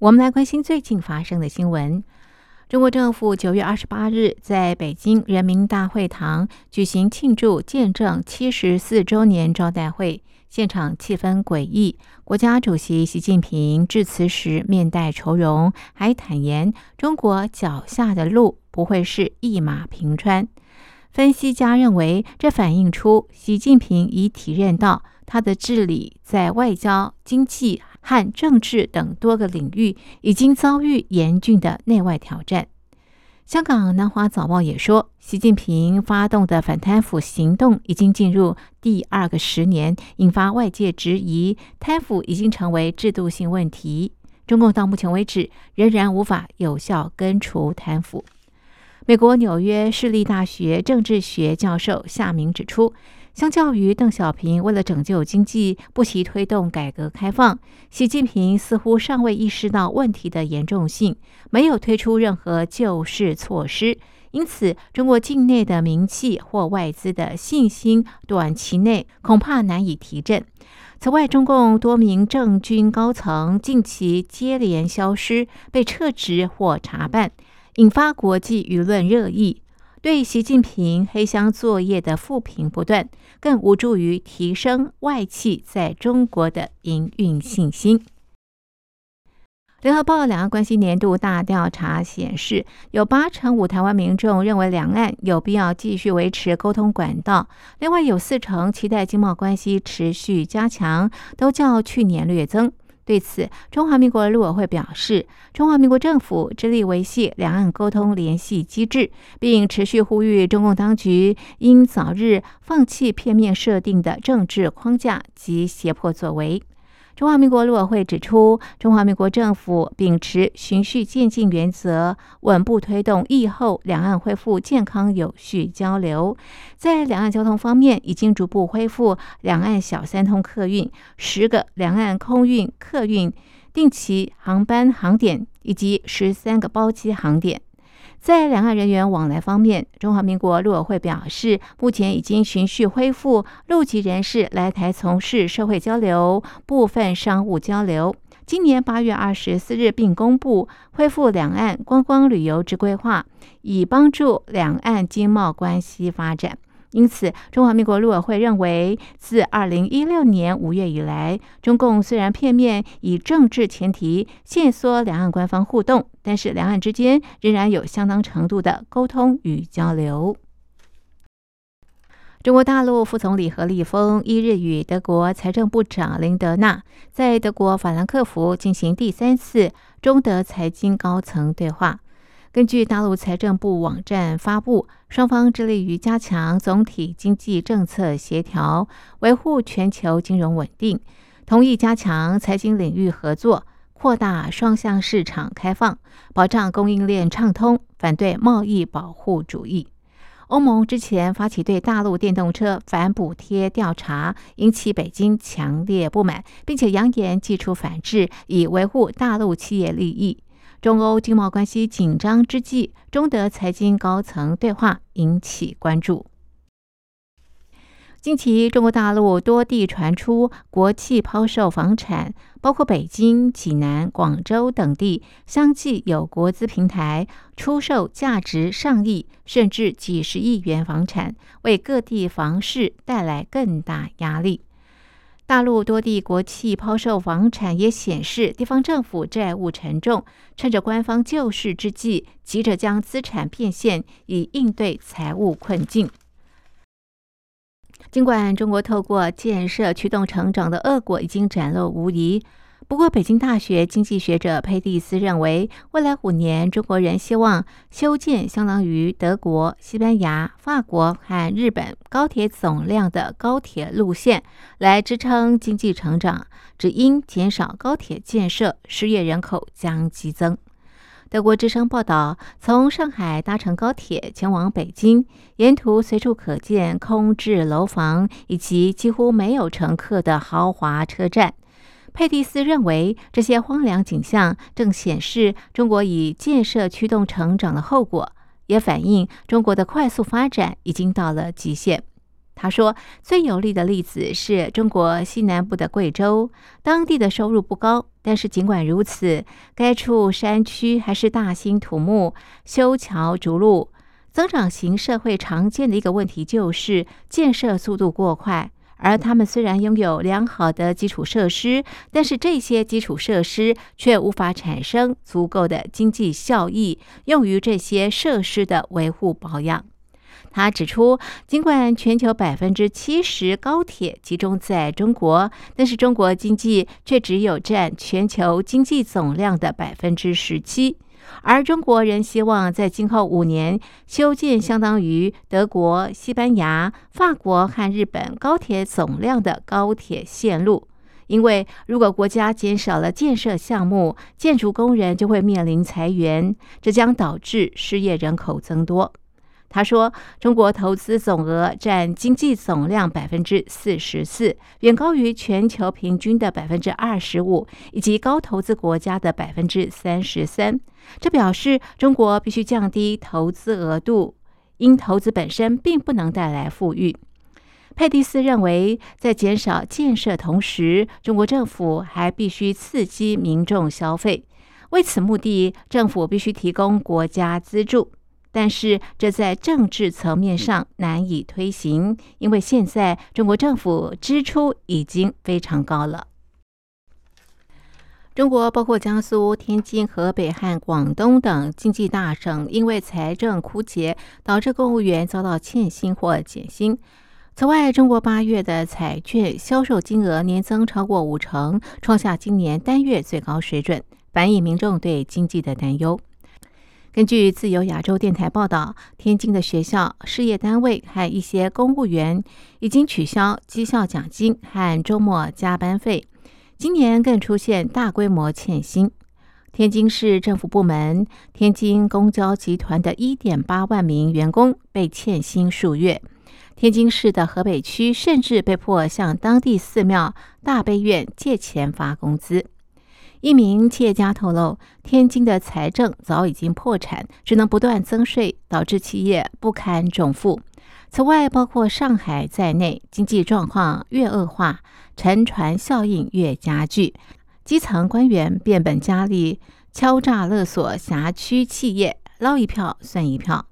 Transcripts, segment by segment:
我们来关心最近发生的新闻。中国政府九月二十八日在北京人民大会堂举行庆祝建政七十四周年招待会，现场气氛诡异。国家主席习近平致辞时面带愁容，还坦言中国脚下的路不会是一马平川。分析家认为，这反映出习近平已体认到他的治理在外交、经济。和政治等多个领域已经遭遇严峻的内外挑战。香港南华早报也说，习近平发动的反贪腐行动已经进入第二个十年，引发外界质疑，贪腐已经成为制度性问题。中共到目前为止仍然无法有效根除贪腐。美国纽约市立大学政治学教授夏明指出。相较于邓小平为了拯救经济不惜推动改革开放，习近平似乎尚未意识到问题的严重性，没有推出任何救市措施，因此中国境内的名气或外资的信心短期内恐怕难以提振。此外，中共多名政军高层近期接连消失、被撤职或查办，引发国际舆论热议。对习近平黑箱作业的负评不断，更无助于提升外企在中国的营运信心。联合报两岸关系年度大调查显示，有八成五台湾民众认为两岸有必要继续维持沟通管道，另外有四成期待经贸关系持续加强，都较去年略增。对此，中华民国陆委会表示，中华民国政府致力维系两岸沟通联系机制，并持续呼吁中共当局应早日放弃片面设定的政治框架及胁迫作为。中华民国陆委会指出，中华民国政府秉持循序渐进原则，稳步推动疫后两岸恢复健康有序交流。在两岸交通方面，已经逐步恢复两岸小三通客运、十个两岸空运客运定期航班航点以及十三个包机航点。在两岸人员往来方面，中华民国陆委会表示，目前已经循序恢复陆籍人士来台从事社会交流、部分商务交流。今年八月二十四日，并公布恢复两岸观光旅游之规划，以帮助两岸经贸关系发展。因此，中华民国陆委会认为，自二零一六年五月以来，中共虽然片面以政治前提限缩两岸官方互动，但是两岸之间仍然有相当程度的沟通与交流。中国大陆副总理何立峰一日与德国财政部长林德纳在德国法兰克福进行第三次中德财经高层对话。根据大陆财政部网站发布，双方致力于加强总体经济政策协调，维护全球金融稳定，同意加强财经领域合作，扩大双向市场开放，保障供应链畅通，反对贸易保护主义。欧盟之前发起对大陆电动车反补贴调查，引起北京强烈不满，并且扬言祭出反制，以维护大陆企业利益。中欧经贸关系紧张之际，中德财经高层对话引起关注。近期，中国大陆多地传出国企抛售房产，包括北京、济南、广州等地，相继有国资平台出售价值上亿甚至几十亿元房产，为各地房市带来更大压力。大陆多地国企抛售房产，也显示地方政府债务沉重，趁着官方救市之际，急着将资产变现，以应对财务困境。尽管中国透过建设驱动成长的恶果已经展露无遗，不过，北京大学经济学者佩蒂斯认为，未来五年，中国人希望修建相当于德国、西班牙、法国和日本高铁总量的高铁路线，来支撑经济成长。只因减少高铁建设，失业人口将激增。德国之声报道，从上海搭乘高铁前往北京，沿途随处可见空置楼房以及几乎没有乘客的豪华车站。佩蒂斯认为，这些荒凉景象正显示中国以建设驱动成长的后果，也反映中国的快速发展已经到了极限。他说，最有力的例子是中国西南部的贵州，当地的收入不高，但是尽管如此，该处山区还是大兴土木，修桥筑路。增长型社会常见的一个问题就是建设速度过快。而他们虽然拥有良好的基础设施，但是这些基础设施却无法产生足够的经济效益，用于这些设施的维护保养。他指出，尽管全球百分之七十高铁集中在中国，但是中国经济却只有占全球经济总量的百分之十七。而中国人希望在今后五年修建相当于德国、西班牙、法国和日本高铁总量的高铁线路，因为如果国家减少了建设项目，建筑工人就会面临裁员，这将导致失业人口增多。他说：“中国投资总额占经济总量百分之四十四，远高于全球平均的百分之二十五，以及高投资国家的百分之三十三。这表示中国必须降低投资额度，因投资本身并不能带来富裕。”佩蒂斯认为，在减少建设同时，中国政府还必须刺激民众消费。为此目的，政府必须提供国家资助。但是，这在政治层面上难以推行，因为现在中国政府支出已经非常高了。中国包括江苏、天津、河北和广东等经济大省，因为财政枯竭，导致公务员遭到欠薪或减薪。此外，中国八月的彩券销售金额年增超过五成，创下今年单月最高水准，反映民众对经济的担忧。根据自由亚洲电台报道，天津的学校、事业单位和一些公务员已经取消绩效奖金和周末加班费，今年更出现大规模欠薪。天津市政府部门天津公交集团的一点八万名员工被欠薪数月，天津市的河北区甚至被迫向当地寺庙大悲院借钱发工资。一名企业家透露，天津的财政早已经破产，只能不断增税，导致企业不堪重负。此外，包括上海在内，经济状况越恶化，沉船效应越加剧，基层官员变本加厉，敲诈勒索辖区企业，捞一票算一票。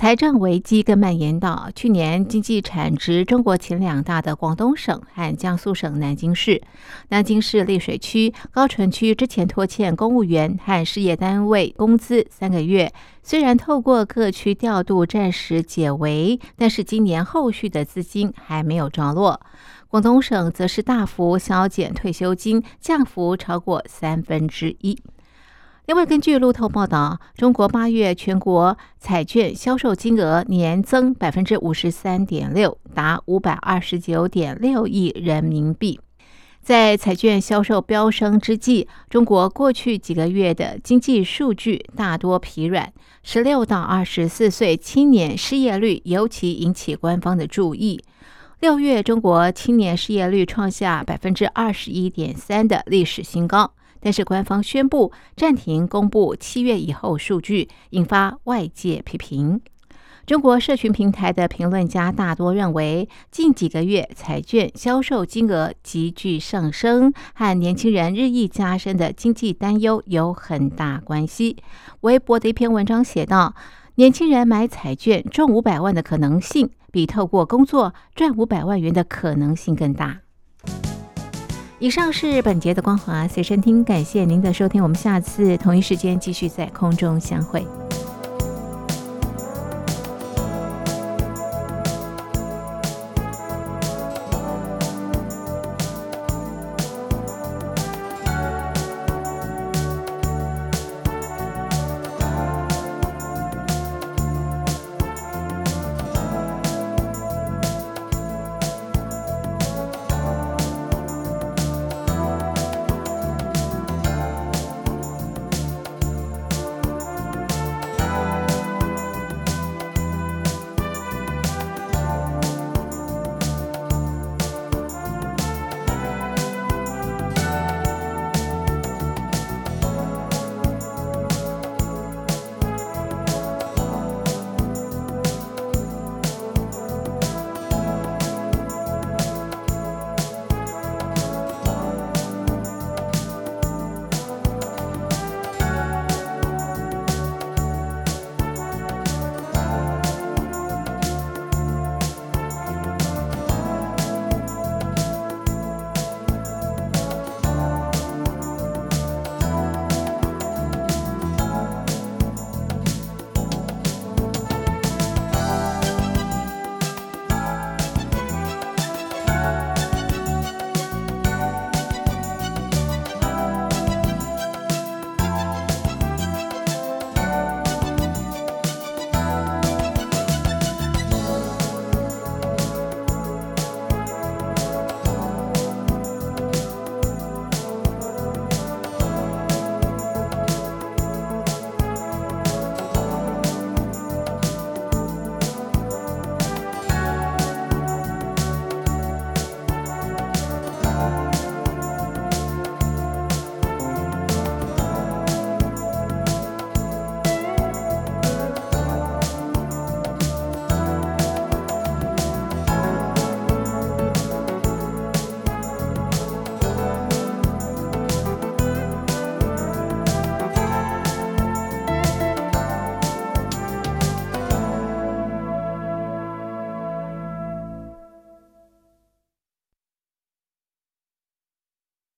财政危机更蔓延到去年经济产值中国前两大的广东省和江苏省南京市。南京市溧水区、高淳区之前拖欠公务员和事业单位工资三个月，虽然透过各区调度暂时解围，但是今年后续的资金还没有着落。广东省则是大幅削减退休金，降幅超过三分之一。另外，根据路透报道，中国八月全国彩券销售金额年增百分之五十三点六，达五百二十九点六亿人民币。在彩券销售飙升之际，中国过去几个月的经济数据大多疲软，十六到二十四岁青年失业率尤其引起官方的注意。六月，中国青年失业率创下百分之二十一点三的历史新高。但是官方宣布暂停公布七月以后数据，引发外界批评。中国社群平台的评论家大多认为，近几个月彩券销售金额急剧上升，和年轻人日益加深的经济担忧有很大关系。微博的一篇文章写道：“年轻人买彩券中五百万的可能性，比透过工作赚五百万元的可能性更大。”以上是本节的光华随身听，感谢您的收听，我们下次同一时间继续在空中相会。